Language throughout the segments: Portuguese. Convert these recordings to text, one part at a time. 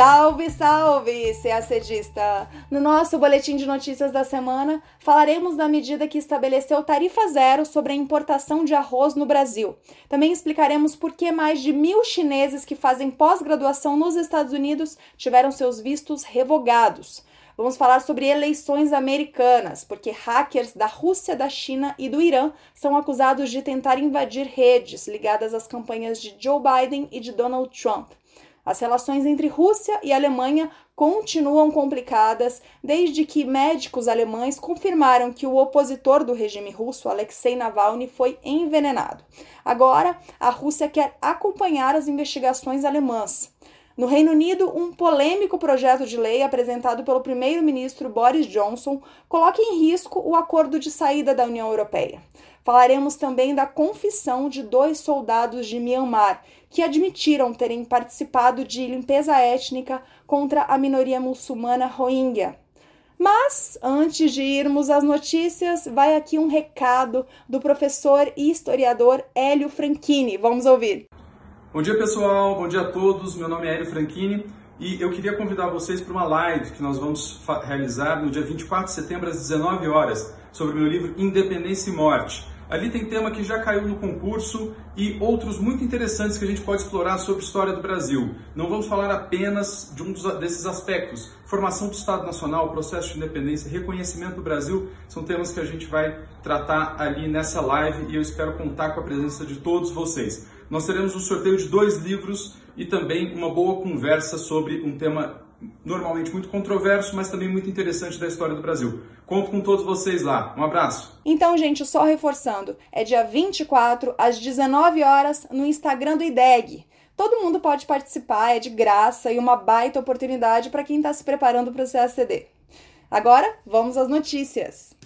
Salve, salve, CACDista! No nosso boletim de notícias da semana, falaremos da medida que estabeleceu tarifa zero sobre a importação de arroz no Brasil. Também explicaremos por que mais de mil chineses que fazem pós-graduação nos Estados Unidos tiveram seus vistos revogados. Vamos falar sobre eleições americanas, porque hackers da Rússia, da China e do Irã são acusados de tentar invadir redes ligadas às campanhas de Joe Biden e de Donald Trump. As relações entre Rússia e Alemanha continuam complicadas desde que médicos alemães confirmaram que o opositor do regime russo, Alexei Navalny, foi envenenado. Agora, a Rússia quer acompanhar as investigações alemãs. No Reino Unido, um polêmico projeto de lei apresentado pelo primeiro-ministro Boris Johnson coloca em risco o acordo de saída da União Europeia. Falaremos também da confissão de dois soldados de Myanmar que admitiram terem participado de limpeza étnica contra a minoria muçulmana Rohingya. Mas, antes de irmos às notícias, vai aqui um recado do professor e historiador Hélio Franchini. Vamos ouvir. Bom dia, pessoal. Bom dia a todos. Meu nome é Hélio Franchini e eu queria convidar vocês para uma live que nós vamos realizar no dia 24 de setembro às 19 horas sobre o meu livro Independência e Morte. Ali tem tema que já caiu no concurso e outros muito interessantes que a gente pode explorar sobre a história do Brasil. Não vamos falar apenas de um desses aspectos. Formação do Estado Nacional, processo de independência, reconhecimento do Brasil, são temas que a gente vai tratar ali nessa live e eu espero contar com a presença de todos vocês. Nós teremos um sorteio de dois livros e também uma boa conversa sobre um tema normalmente muito controverso, mas também muito interessante da história do Brasil. Conto com todos vocês lá. Um abraço. Então, gente, só reforçando, é dia 24 às 19 horas no Instagram do IDEG. Todo mundo pode participar, é de graça e uma baita oportunidade para quem está se preparando para o CACD. Agora, vamos às notícias.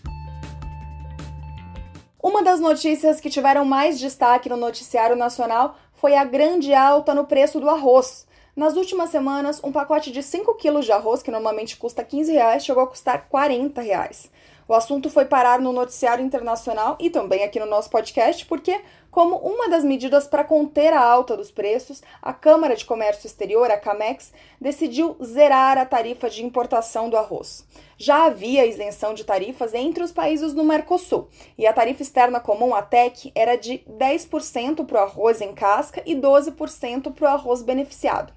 Uma das notícias que tiveram mais destaque no noticiário nacional foi a grande alta no preço do arroz. Nas últimas semanas, um pacote de 5 quilos de arroz, que normalmente custa 15 reais, chegou a custar 40 reais. O assunto foi parar no noticiário internacional e também aqui no nosso podcast, porque, como uma das medidas para conter a alta dos preços, a Câmara de Comércio Exterior, a CAMEX, decidiu zerar a tarifa de importação do arroz. Já havia isenção de tarifas entre os países do Mercosul, e a tarifa externa comum, a TEC, era de 10% para o arroz em casca e 12% para o arroz beneficiado.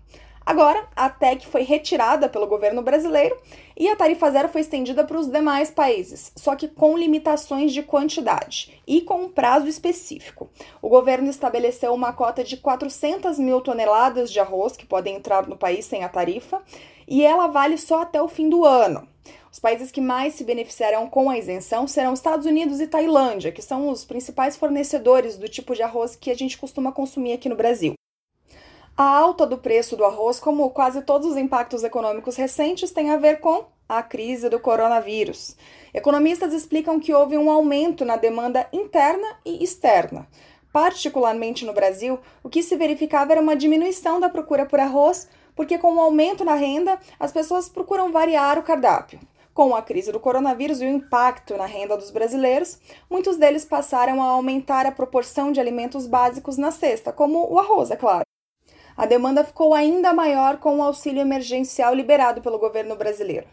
Agora, a TEC foi retirada pelo governo brasileiro e a tarifa zero foi estendida para os demais países, só que com limitações de quantidade e com um prazo específico. O governo estabeleceu uma cota de 400 mil toneladas de arroz que podem entrar no país sem a tarifa e ela vale só até o fim do ano. Os países que mais se beneficiarão com a isenção serão Estados Unidos e Tailândia, que são os principais fornecedores do tipo de arroz que a gente costuma consumir aqui no Brasil. A alta do preço do arroz, como quase todos os impactos econômicos recentes, tem a ver com a crise do coronavírus. Economistas explicam que houve um aumento na demanda interna e externa. Particularmente no Brasil, o que se verificava era uma diminuição da procura por arroz, porque com o aumento na renda, as pessoas procuram variar o cardápio. Com a crise do coronavírus e o impacto na renda dos brasileiros, muitos deles passaram a aumentar a proporção de alimentos básicos na cesta, como o arroz, é claro. A demanda ficou ainda maior com o auxílio emergencial liberado pelo governo brasileiro.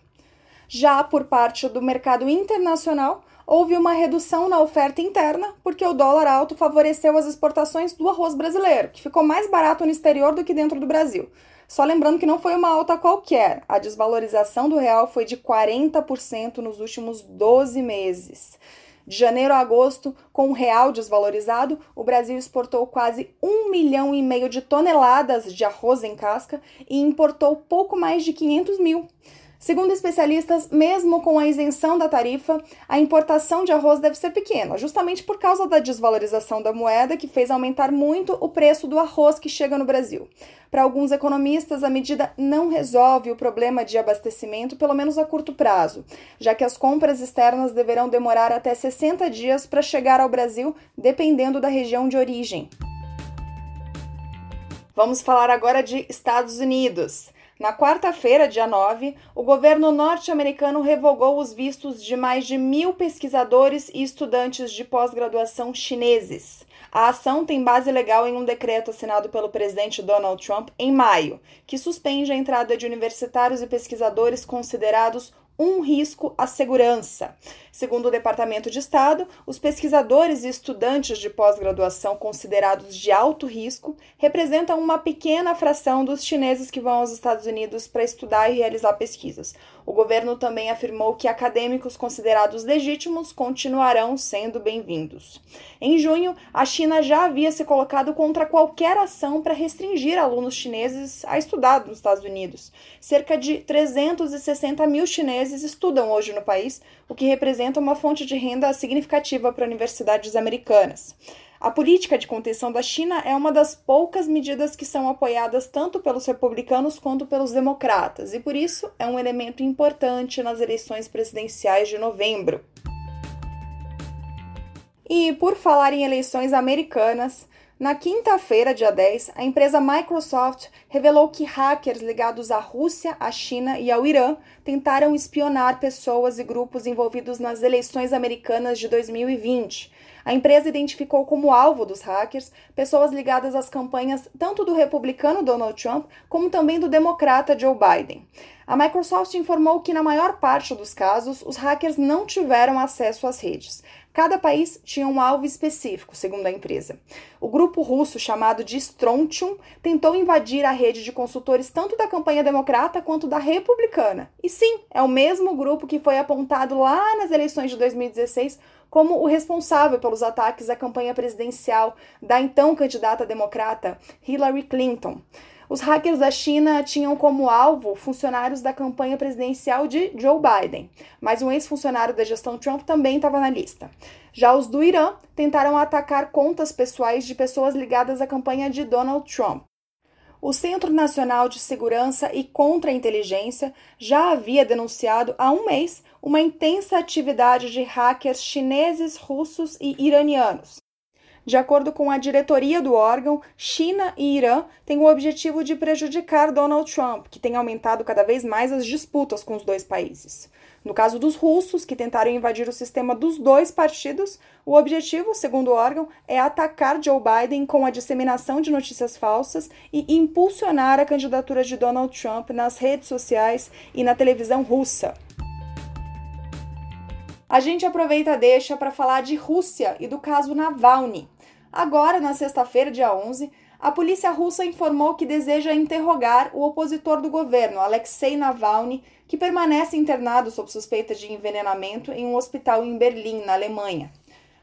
Já por parte do mercado internacional, houve uma redução na oferta interna, porque o dólar alto favoreceu as exportações do arroz brasileiro, que ficou mais barato no exterior do que dentro do Brasil. Só lembrando que não foi uma alta qualquer, a desvalorização do real foi de 40% nos últimos 12 meses. De janeiro a agosto, com o real desvalorizado, o Brasil exportou quase um milhão e meio de toneladas de arroz em casca e importou pouco mais de 500 mil. Segundo especialistas, mesmo com a isenção da tarifa, a importação de arroz deve ser pequena, justamente por causa da desvalorização da moeda, que fez aumentar muito o preço do arroz que chega no Brasil. Para alguns economistas, a medida não resolve o problema de abastecimento, pelo menos a curto prazo, já que as compras externas deverão demorar até 60 dias para chegar ao Brasil, dependendo da região de origem. Vamos falar agora de Estados Unidos. Na quarta-feira, dia 9, o governo norte-americano revogou os vistos de mais de mil pesquisadores e estudantes de pós-graduação chineses. A ação tem base legal em um decreto assinado pelo presidente Donald Trump em maio, que suspende a entrada de universitários e pesquisadores considerados um risco à segurança. Segundo o Departamento de Estado, os pesquisadores e estudantes de pós-graduação considerados de alto risco representam uma pequena fração dos chineses que vão aos Estados Unidos para estudar e realizar pesquisas. O governo também afirmou que acadêmicos considerados legítimos continuarão sendo bem-vindos. Em junho, a China já havia se colocado contra qualquer ação para restringir alunos chineses a estudar nos Estados Unidos. Cerca de 360 mil chineses estudam hoje no país, o que representa uma fonte de renda significativa para universidades americanas. A política de contenção da China é uma das poucas medidas que são apoiadas tanto pelos republicanos quanto pelos democratas, e por isso é um elemento importante nas eleições presidenciais de novembro. E por falar em eleições americanas, na quinta-feira, dia 10, a empresa Microsoft revelou que hackers ligados à Rússia, à China e ao Irã tentaram espionar pessoas e grupos envolvidos nas eleições americanas de 2020 a empresa identificou como alvo dos hackers pessoas ligadas às campanhas tanto do republicano Donald Trump como também do democrata Joe Biden. A Microsoft informou que, na maior parte dos casos, os hackers não tiveram acesso às redes. Cada país tinha um alvo específico, segundo a empresa. O grupo russo chamado de Strontium tentou invadir a rede de consultores tanto da campanha democrata quanto da republicana. E sim, é o mesmo grupo que foi apontado lá nas eleições de 2016 como o responsável pelos ataques à campanha presidencial da então candidata democrata Hillary Clinton. Os hackers da China tinham como alvo funcionários da campanha presidencial de Joe Biden, mas um ex-funcionário da gestão Trump também estava na lista. Já os do Irã tentaram atacar contas pessoais de pessoas ligadas à campanha de Donald Trump. O Centro Nacional de Segurança e Contra-Inteligência já havia denunciado há um mês uma intensa atividade de hackers chineses, russos e iranianos. De acordo com a diretoria do órgão, China e Irã têm o objetivo de prejudicar Donald Trump, que tem aumentado cada vez mais as disputas com os dois países. No caso dos russos, que tentaram invadir o sistema dos dois partidos, o objetivo, segundo o órgão, é atacar Joe Biden com a disseminação de notícias falsas e impulsionar a candidatura de Donald Trump nas redes sociais e na televisão russa. A gente aproveita a deixa para falar de Rússia e do caso Navalny. Agora, na sexta-feira, dia 11, a polícia russa informou que deseja interrogar o opositor do governo, Alexei Navalny, que permanece internado sob suspeita de envenenamento em um hospital em Berlim, na Alemanha.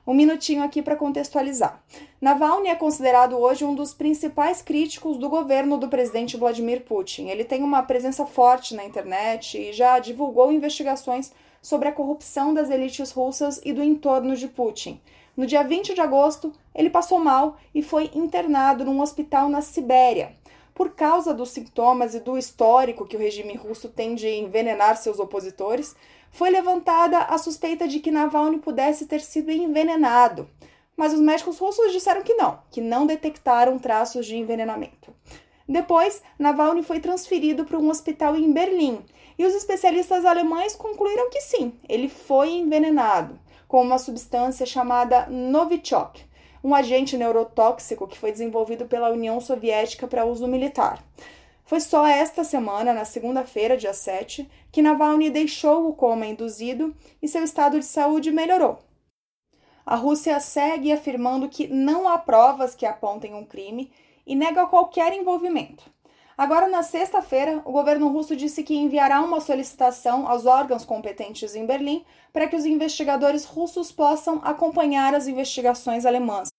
Um minutinho aqui para contextualizar. Navalny é considerado hoje um dos principais críticos do governo do presidente Vladimir Putin. Ele tem uma presença forte na internet e já divulgou investigações sobre a corrupção das elites russas e do entorno de Putin. No dia 20 de agosto, ele passou mal e foi internado num hospital na Sibéria. Por causa dos sintomas e do histórico que o regime russo tem de envenenar seus opositores, foi levantada a suspeita de que Navalny pudesse ter sido envenenado. Mas os médicos russos disseram que não, que não detectaram traços de envenenamento. Depois, Navalny foi transferido para um hospital em Berlim e os especialistas alemães concluíram que sim, ele foi envenenado com uma substância chamada Novichok, um agente neurotóxico que foi desenvolvido pela União Soviética para uso militar. Foi só esta semana, na segunda-feira, dia 7, que Navalny deixou o coma induzido e seu estado de saúde melhorou. A Rússia segue afirmando que não há provas que apontem um crime e nega qualquer envolvimento. Agora, na sexta-feira, o governo russo disse que enviará uma solicitação aos órgãos competentes em Berlim para que os investigadores russos possam acompanhar as investigações alemãs.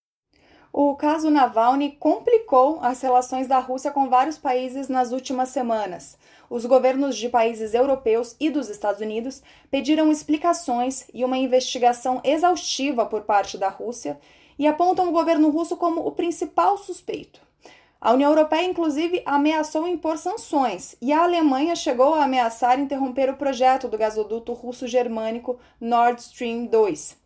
O caso Navalny complicou as relações da Rússia com vários países nas últimas semanas. Os governos de países europeus e dos Estados Unidos pediram explicações e uma investigação exaustiva por parte da Rússia e apontam o governo russo como o principal suspeito. A União Europeia, inclusive, ameaçou impor sanções e a Alemanha chegou a ameaçar interromper o projeto do gasoduto russo-germânico Nord Stream 2.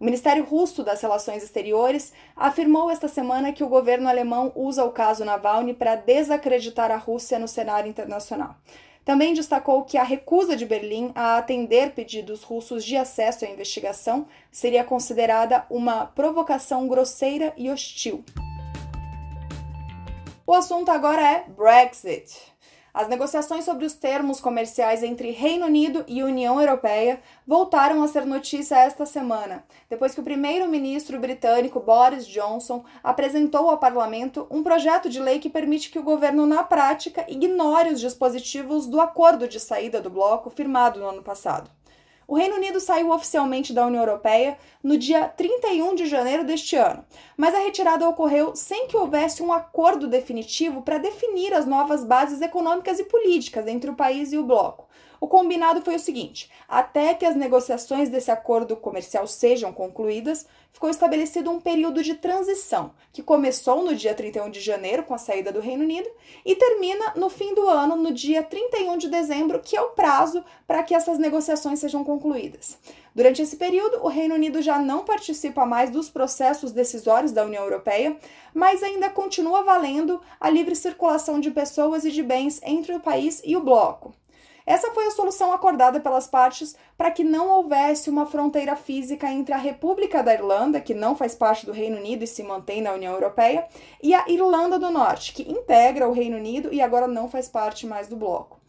O Ministério Russo das Relações Exteriores afirmou esta semana que o governo alemão usa o caso Navalny para desacreditar a Rússia no cenário internacional. Também destacou que a recusa de Berlim a atender pedidos russos de acesso à investigação seria considerada uma provocação grosseira e hostil. O assunto agora é Brexit. As negociações sobre os termos comerciais entre Reino Unido e União Europeia voltaram a ser notícia esta semana, depois que o primeiro-ministro britânico Boris Johnson apresentou ao parlamento um projeto de lei que permite que o governo, na prática, ignore os dispositivos do acordo de saída do bloco firmado no ano passado. O Reino Unido saiu oficialmente da União Europeia no dia 31 de janeiro deste ano, mas a retirada ocorreu sem que houvesse um acordo definitivo para definir as novas bases econômicas e políticas entre o país e o bloco. O combinado foi o seguinte: até que as negociações desse acordo comercial sejam concluídas, ficou estabelecido um período de transição, que começou no dia 31 de janeiro, com a saída do Reino Unido, e termina no fim do ano, no dia 31 de dezembro, que é o prazo para que essas negociações sejam concluídas. Durante esse período, o Reino Unido já não participa mais dos processos decisórios da União Europeia, mas ainda continua valendo a livre circulação de pessoas e de bens entre o país e o bloco. Essa foi a solução acordada pelas partes para que não houvesse uma fronteira física entre a República da Irlanda, que não faz parte do Reino Unido e se mantém na União Europeia, e a Irlanda do Norte, que integra o Reino Unido e agora não faz parte mais do bloco.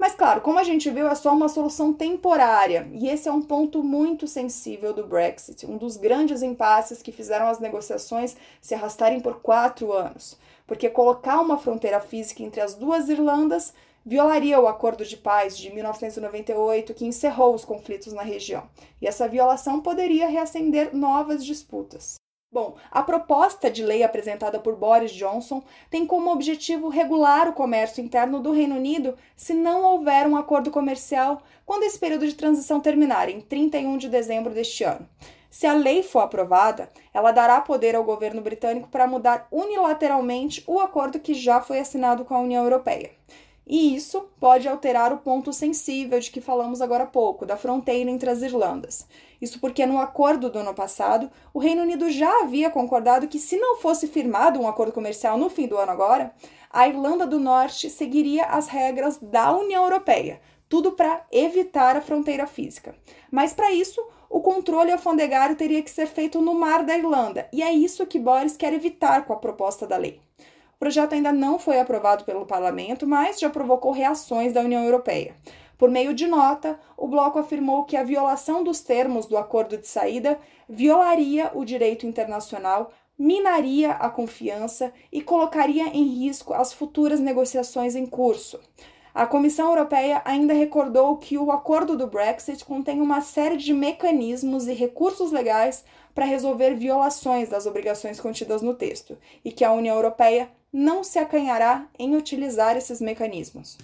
Mas, claro, como a gente viu, é só uma solução temporária, e esse é um ponto muito sensível do Brexit, um dos grandes impasses que fizeram as negociações se arrastarem por quatro anos. Porque colocar uma fronteira física entre as duas Irlandas violaria o Acordo de Paz de 1998, que encerrou os conflitos na região, e essa violação poderia reacender novas disputas. Bom, a proposta de lei apresentada por Boris Johnson tem como objetivo regular o comércio interno do Reino Unido se não houver um acordo comercial quando esse período de transição terminar, em 31 de dezembro deste ano. Se a lei for aprovada, ela dará poder ao governo britânico para mudar unilateralmente o acordo que já foi assinado com a União Europeia. E isso pode alterar o ponto sensível de que falamos agora há pouco, da fronteira entre as Irlandas. Isso porque no acordo do ano passado, o Reino Unido já havia concordado que, se não fosse firmado um acordo comercial no fim do ano agora, a Irlanda do Norte seguiria as regras da União Europeia, tudo para evitar a fronteira física. Mas para isso, o controle alfandegário teria que ser feito no mar da Irlanda, e é isso que Boris quer evitar com a proposta da lei. O projeto ainda não foi aprovado pelo parlamento, mas já provocou reações da União Europeia. Por meio de nota, o bloco afirmou que a violação dos termos do acordo de saída violaria o direito internacional, minaria a confiança e colocaria em risco as futuras negociações em curso. A Comissão Europeia ainda recordou que o acordo do Brexit contém uma série de mecanismos e recursos legais para resolver violações das obrigações contidas no texto e que a União Europeia não se acanhará em utilizar esses mecanismos.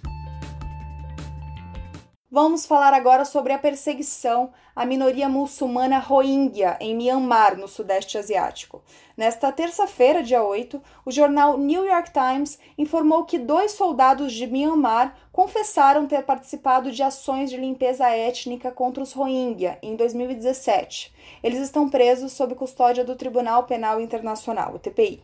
Vamos falar agora sobre a perseguição à minoria muçulmana Rohingya em Myanmar, no Sudeste Asiático. Nesta terça-feira, dia 8, o jornal New York Times informou que dois soldados de Myanmar confessaram ter participado de ações de limpeza étnica contra os Rohingya em 2017. Eles estão presos sob custódia do Tribunal Penal Internacional, o TPI.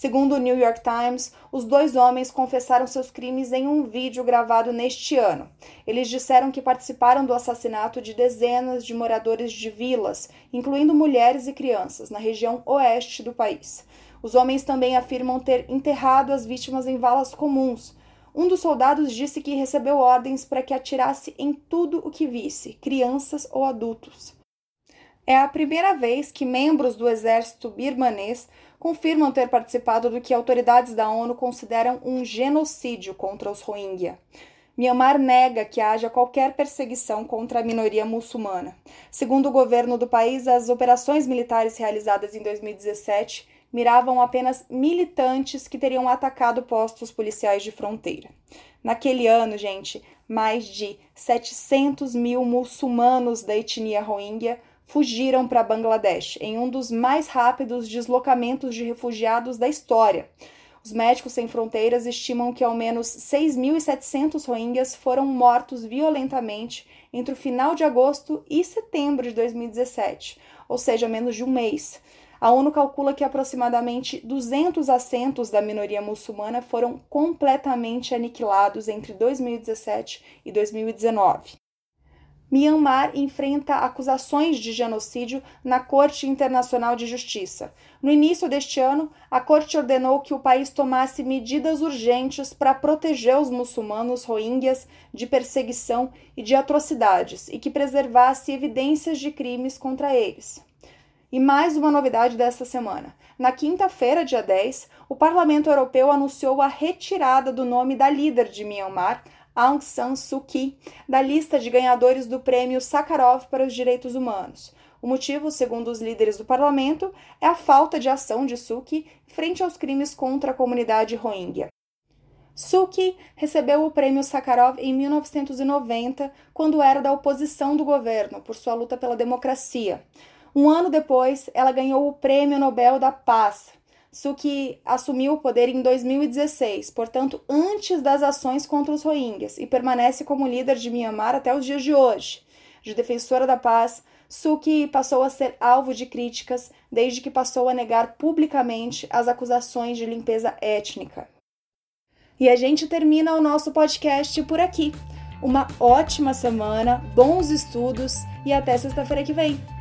Segundo o New York Times, os dois homens confessaram seus crimes em um vídeo gravado neste ano. Eles disseram que participaram do assassinato de dezenas de moradores de vilas, incluindo mulheres e crianças, na região oeste do país. Os homens também afirmam ter enterrado as vítimas em valas comuns. Um dos soldados disse que recebeu ordens para que atirasse em tudo o que visse, crianças ou adultos. É a primeira vez que membros do exército birmanês confirmam ter participado do que autoridades da ONU consideram um genocídio contra os Rohingya. Myanmar nega que haja qualquer perseguição contra a minoria muçulmana. Segundo o governo do país, as operações militares realizadas em 2017 miravam apenas militantes que teriam atacado postos policiais de fronteira. Naquele ano, gente, mais de 700 mil muçulmanos da etnia Rohingya fugiram para Bangladesh em um dos mais rápidos deslocamentos de refugiados da história. Os Os Médicos Sem Fronteiras estimam que ao menos 6.700 rohingyas foram mortos violentamente entre o final de agosto e setembro de 2017, ou seja, menos de um mês. A ONU calcula que aproximadamente 200 assentos da minoria muçulmana foram completamente aniquilados entre 2017 e 2019. Myanmar enfrenta acusações de genocídio na Corte Internacional de Justiça. No início deste ano, a corte ordenou que o país tomasse medidas urgentes para proteger os muçulmanos rohingyas de perseguição e de atrocidades e que preservasse evidências de crimes contra eles. E mais uma novidade desta semana. Na quinta-feira, dia 10, o Parlamento Europeu anunciou a retirada do nome da líder de Myanmar, Aung San Suu Kyi da lista de ganhadores do prêmio Sakharov para os Direitos Humanos. O motivo, segundo os líderes do parlamento, é a falta de ação de Suu Kyi frente aos crimes contra a comunidade Rohingya. Suu Kyi recebeu o prêmio Sakharov em 1990, quando era da oposição do governo por sua luta pela democracia. Um ano depois, ela ganhou o Prêmio Nobel da Paz, Suki assumiu o poder em 2016, portanto, antes das ações contra os Rohingyas, e permanece como líder de Myanmar até os dias de hoje. De defensora da paz, Suki passou a ser alvo de críticas desde que passou a negar publicamente as acusações de limpeza étnica. E a gente termina o nosso podcast por aqui. Uma ótima semana, bons estudos e até sexta-feira que vem!